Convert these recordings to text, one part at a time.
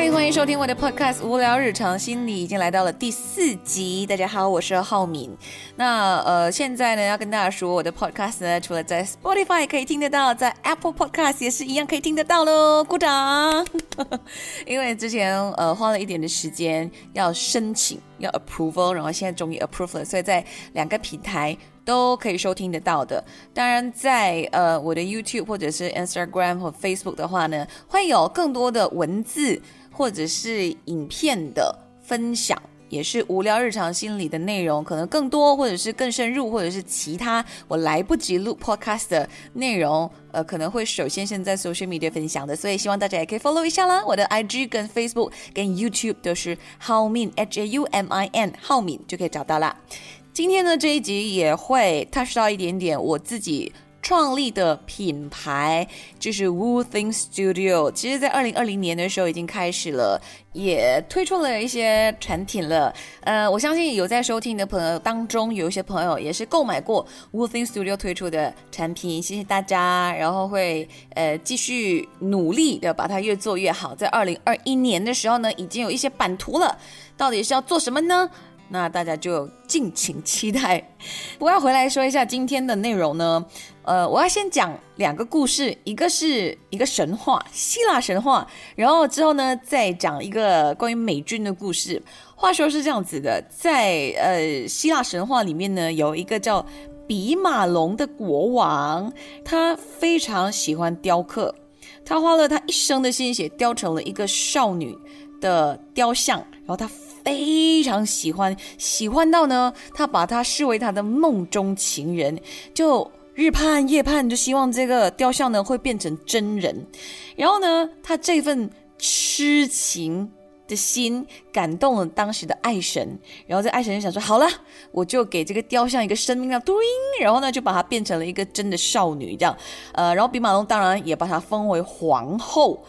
嗨，欢迎收听我的 podcast《无聊日常心理》，已经来到了第四集。大家好，我是浩敏。那呃，现在呢要跟大家说，我的 podcast 呢，除了在 Spotify 可以听得到，在 Apple Podcast 也是一样可以听得到喽。鼓掌！因为之前呃花了一点的时间要申请要 approval，然后现在终于 approve 了，所以在两个平台。都可以收听得到的。当然，在呃我的 YouTube 或者是 Instagram 或 Facebook 的话呢，会有更多的文字或者是影片的分享，也是无聊日常心理的内容，可能更多或者是更深入，或者是其他我来不及录 Podcast 的内容，呃，可能会首先先在 Social Media 分享的。所以希望大家也可以 follow 一下啦。我的 IG 跟 Facebook 跟 YouTube 都是 How Min H A U M I N 浩敏就可以找到啦。今天呢，这一集也会 touch 到一点点我自己创立的品牌，就是 Wu Thing Studio。其实，在二零二零年的时候已经开始了，也推出了一些产品了。呃，我相信有在收听的朋友当中，有一些朋友也是购买过 Wu Thing Studio 推出的产品。谢谢大家，然后会呃继续努力的把它越做越好。在二零二一年的时候呢，已经有一些版图了，到底是要做什么呢？那大家就敬请期待。我要回来说一下今天的内容呢，呃，我要先讲两个故事，一个是一个神话，希腊神话，然后之后呢再讲一个关于美军的故事。话说是这样子的，在呃希腊神话里面呢，有一个叫比马龙的国王，他非常喜欢雕刻，他花了他一生的心血雕成了一个少女的雕像，然后他。非常喜欢，喜欢到呢，他把他视为他的梦中情人，就日盼夜盼，就希望这个雕像呢会变成真人。然后呢，他这份痴情的心感动了当时的爱神，然后这爱神就想说：好了，我就给这个雕像一个生命啊，嘟然后呢就把它变成了一个真的少女，这样。呃，然后比马龙当然也把她封为皇后。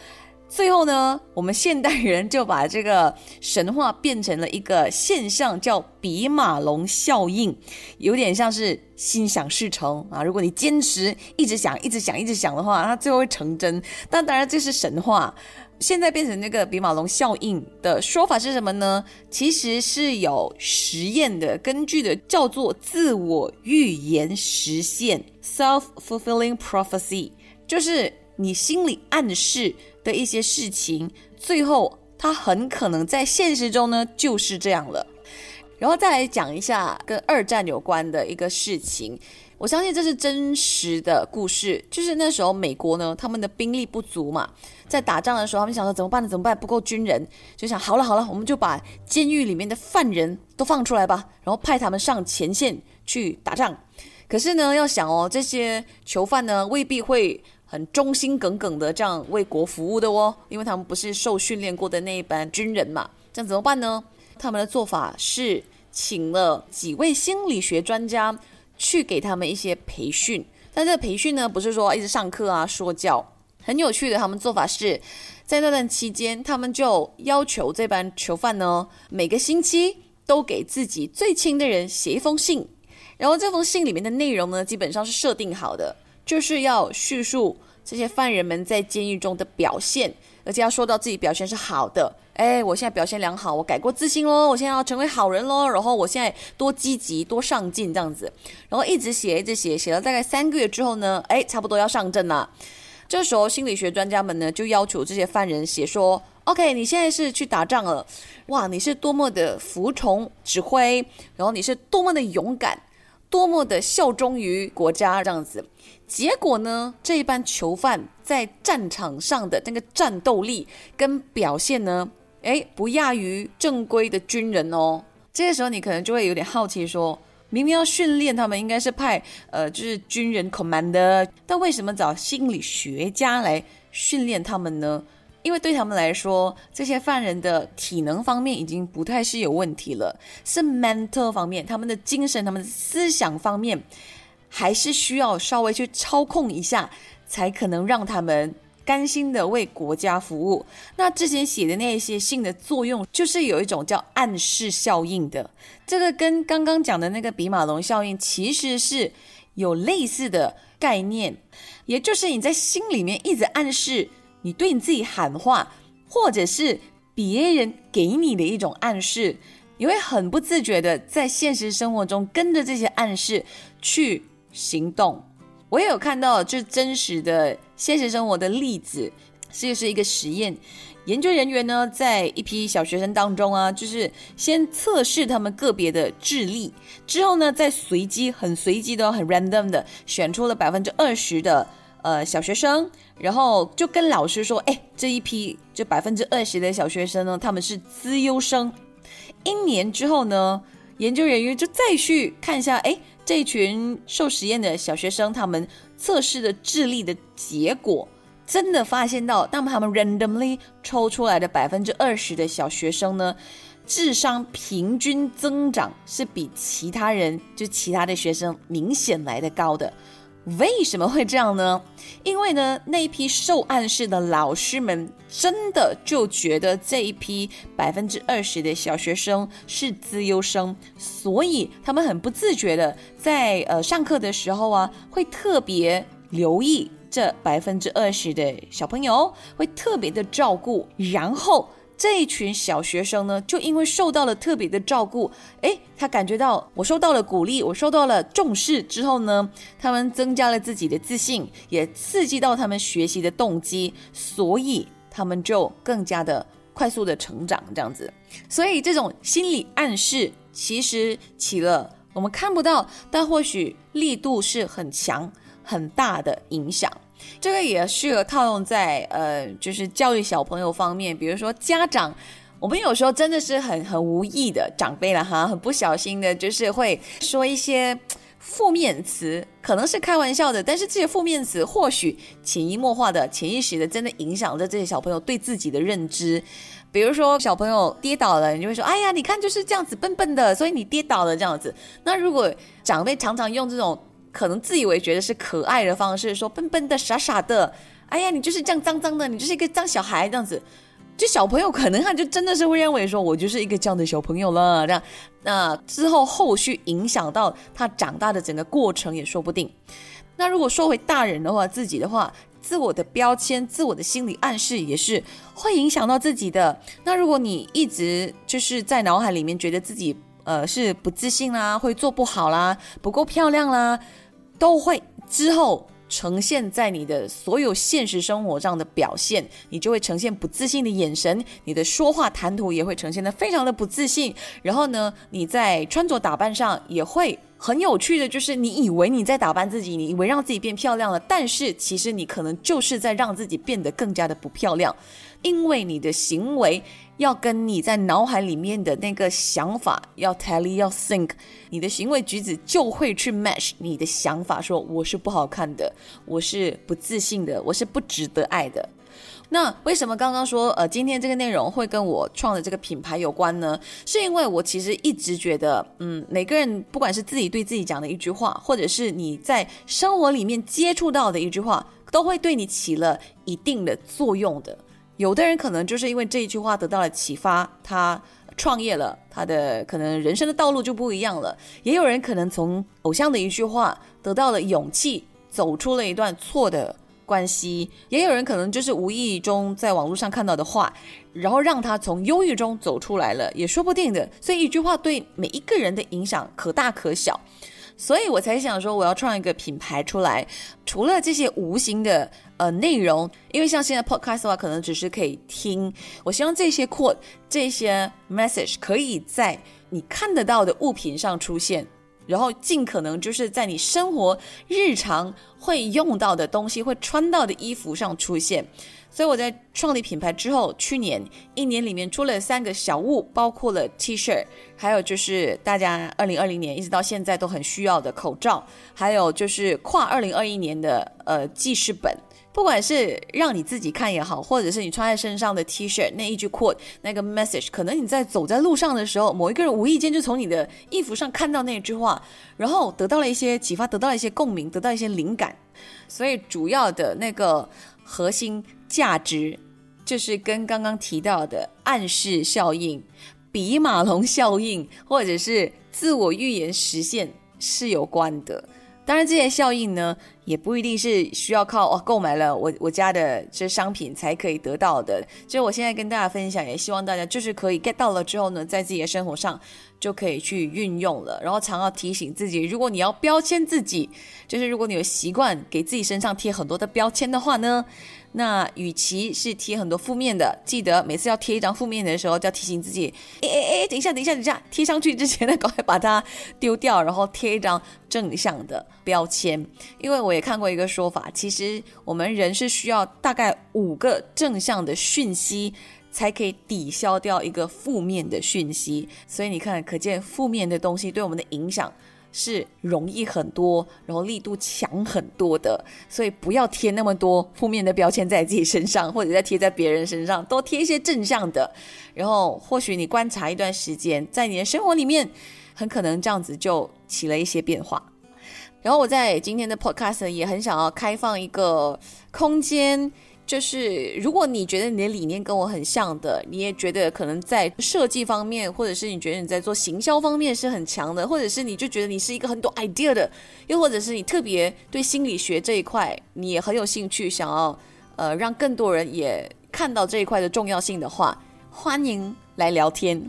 最后呢，我们现代人就把这个神话变成了一个现象，叫比马龙效应，有点像是心想事成啊。如果你坚持一直想、一直想、一直想的话，它最后会成真。但当然这是神话，现在变成那个比马龙效应的说法是什么呢？其实是有实验的根据的，叫做自我预言实现 （self-fulfilling prophecy），就是你心里暗示。的一些事情，最后他很可能在现实中呢就是这样了。然后再来讲一下跟二战有关的一个事情，我相信这是真实的故事。就是那时候美国呢，他们的兵力不足嘛，在打仗的时候，他们想说怎么办呢？怎么办？不够军人，就想好了好了，我们就把监狱里面的犯人都放出来吧，然后派他们上前线去打仗。可是呢，要想哦，这些囚犯呢未必会。很忠心耿耿的这样为国服务的哦，因为他们不是受训练过的那一班军人嘛，这样怎么办呢？他们的做法是请了几位心理学专家去给他们一些培训，但这个培训呢，不是说一直上课啊说教，很有趣的。他们做法是在那段期间，他们就要求这班囚犯呢，每个星期都给自己最亲的人写一封信，然后这封信里面的内容呢，基本上是设定好的。就是要叙述这些犯人们在监狱中的表现，而且要说到自己表现是好的。哎，我现在表现良好，我改过自新喽，我现在要成为好人喽。然后我现在多积极、多上进这样子，然后一直写、一直写，写了大概三个月之后呢，哎，差不多要上阵了。这时候心理学专家们呢就要求这些犯人写说：“OK，你现在是去打仗了，哇，你是多么的服从指挥，然后你是多么的勇敢，多么的效忠于国家这样子。”结果呢？这一班囚犯在战场上的那个战斗力跟表现呢，哎，不亚于正规的军人哦。这个时候你可能就会有点好奇，说明明要训练他们，应该是派呃，就是军人 commander，但为什么找心理学家来训练他们呢？因为对他们来说，这些犯人的体能方面已经不太是有问题了，是 mental 方面，他们的精神、他们的思想方面。还是需要稍微去操控一下，才可能让他们甘心的为国家服务。那之前写的那些信的作用，就是有一种叫暗示效应的。这个跟刚刚讲的那个比马龙效应其实是有类似的概念，也就是你在心里面一直暗示，你对你自己喊话，或者是别人给你的一种暗示，你会很不自觉的在现实生活中跟着这些暗示去行动。我也有看到这真实的现实生活的例子，这是一个实验。研究人员呢，在一批小学生当中啊，就是先测试他们个别的智力，之后呢，再随机、很随机的、很 random 的选出了百分之二十的呃小学生，然后就跟老师说：“哎，这一批这百分之二十的小学生呢，他们是资优生。”一年之后呢，研究人员就再去看一下，哎，这群受实验的小学生，他们测试的智力的结果。真的发现到，那么他们 randomly 抽出来的百分之二十的小学生呢，智商平均增长是比其他人就其他的学生明显来的高的。为什么会这样呢？因为呢，那一批受暗示的老师们真的就觉得这一批百分之二十的小学生是资优生，所以他们很不自觉的在呃上课的时候啊，会特别留意。这百分之二十的小朋友会特别的照顾，然后这一群小学生呢，就因为受到了特别的照顾，诶，他感觉到我受到了鼓励，我受到了重视之后呢，他们增加了自己的自信，也刺激到他们学习的动机，所以他们就更加的快速的成长，这样子。所以这种心理暗示其实起了我们看不到，但或许力度是很强。很大的影响，这个也适合套用在呃，就是教育小朋友方面。比如说家长，我们有时候真的是很很无意的长辈了哈，很不小心的，就是会说一些负面词，可能是开玩笑的，但是这些负面词或许潜移默化的、潜意识的，真的影响着这些小朋友对自己的认知。比如说小朋友跌倒了，你就会说：“哎呀，你看就是这样子笨笨的，所以你跌倒了这样子。”那如果长辈常常用这种。可能自以为觉得是可爱的方式，说笨笨的、傻傻的，哎呀，你就是这样脏脏的，你就是一个脏小孩这样子。就小朋友可能他就真的是会认为说，我就是一个这样的小朋友了，这样。那之后后续影响到他长大的整个过程也说不定。那如果说回大人的话，自己的话，自我的标签、自我的心理暗示也是会影响到自己的。那如果你一直就是在脑海里面觉得自己呃是不自信啦，会做不好啦，不够漂亮啦。都会之后呈现在你的所有现实生活上的表现，你就会呈现不自信的眼神，你的说话谈吐也会呈现的非常的不自信。然后呢，你在穿着打扮上也会很有趣的，就是你以为你在打扮自己，你以为让自己变漂亮了，但是其实你可能就是在让自己变得更加的不漂亮。因为你的行为要跟你在脑海里面的那个想法要 tally 要 think，你的行为举止就会去 match 你的想法，说我是不好看的，我是不自信的，我是不值得爱的。那为什么刚刚说呃今天这个内容会跟我创的这个品牌有关呢？是因为我其实一直觉得，嗯，每个人不管是自己对自己讲的一句话，或者是你在生活里面接触到的一句话，都会对你起了一定的作用的。有的人可能就是因为这一句话得到了启发，他创业了，他的可能人生的道路就不一样了。也有人可能从偶像的一句话得到了勇气，走出了一段错的关系。也有人可能就是无意中在网络上看到的话，然后让他从忧郁中走出来了，也说不定的。所以一句话对每一个人的影响可大可小。所以我才想说，我要创一个品牌出来。除了这些无形的呃内容，因为像现在 podcast 的话，可能只是可以听。我希望这些 quote、这些 message 可以在你看得到的物品上出现，然后尽可能就是在你生活日常会用到的东西、会穿到的衣服上出现。所以我在创立品牌之后，去年一年里面出了三个小物，包括了 T 恤，还有就是大家二零二零年一直到现在都很需要的口罩，还有就是跨二零二一年的呃记事本。不管是让你自己看也好，或者是你穿在身上的 T 恤那一句 quote 那个 message，可能你在走在路上的时候，某一个人无意间就从你的衣服上看到那句话，然后得到了一些启发，得到了一些共鸣，得到一些灵感。所以主要的那个核心。价值就是跟刚刚提到的暗示效应、比马龙效应，或者是自我预言实现是有关的。当然，这些效应呢，也不一定是需要靠哦购买了我我家的这商品才可以得到的。就我现在跟大家分享，也希望大家就是可以 get 到了之后呢，在自己的生活上就可以去运用了。然后常要提醒自己，如果你要标签自己，就是如果你有习惯给自己身上贴很多的标签的话呢。那与其是贴很多负面的，记得每次要贴一张负面的时候，就要提醒自己，哎哎哎，等一下，等一下，等一下，贴上去之前呢，赶快把它丢掉，然后贴一张正向的标签。因为我也看过一个说法，其实我们人是需要大概五个正向的讯息，才可以抵消掉一个负面的讯息。所以你看，可见负面的东西对我们的影响。是容易很多，然后力度强很多的，所以不要贴那么多负面的标签在自己身上，或者在贴在别人身上，多贴一些正向的。然后或许你观察一段时间，在你的生活里面，很可能这样子就起了一些变化。然后我在今天的 podcast 也很想要开放一个空间。就是如果你觉得你的理念跟我很像的，你也觉得可能在设计方面，或者是你觉得你在做行销方面是很强的，或者是你就觉得你是一个很多 idea 的，又或者是你特别对心理学这一块你也很有兴趣，想要呃让更多人也看到这一块的重要性的话，欢迎。来聊天，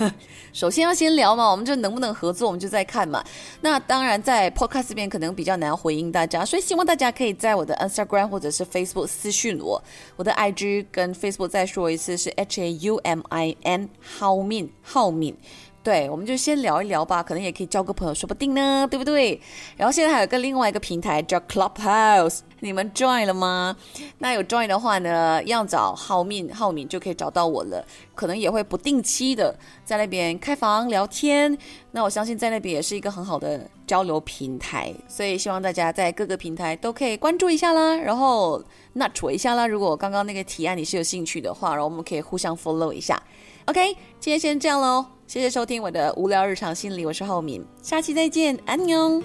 首先要先聊嘛，我们就能不能合作，我们就再看嘛。那当然，在 Podcast 这边可能比较难回应大家，所以希望大家可以在我的 Instagram 或者是 Facebook 私讯我。我的 IG 跟 Facebook 再说一次是 H A U M I N 浩敏浩敏。对，我们就先聊一聊吧，可能也可以交个朋友，说不定呢，对不对？然后现在还有个另外一个平台叫 Clubhouse，你们 join 了吗？那有 join 的话呢，要找浩敏，浩敏就可以找到我了。可能也会不定期的在那边开房聊天，那我相信在那边也是一个很好的交流平台，所以希望大家在各个平台都可以关注一下啦，然后 nudge 我一下啦。如果刚刚那个提案你是有兴趣的话，然后我们可以互相 follow 一下。OK，今天先这样喽。谢谢收听我的无聊日常心理，我是浩敏，下期再见，安妞。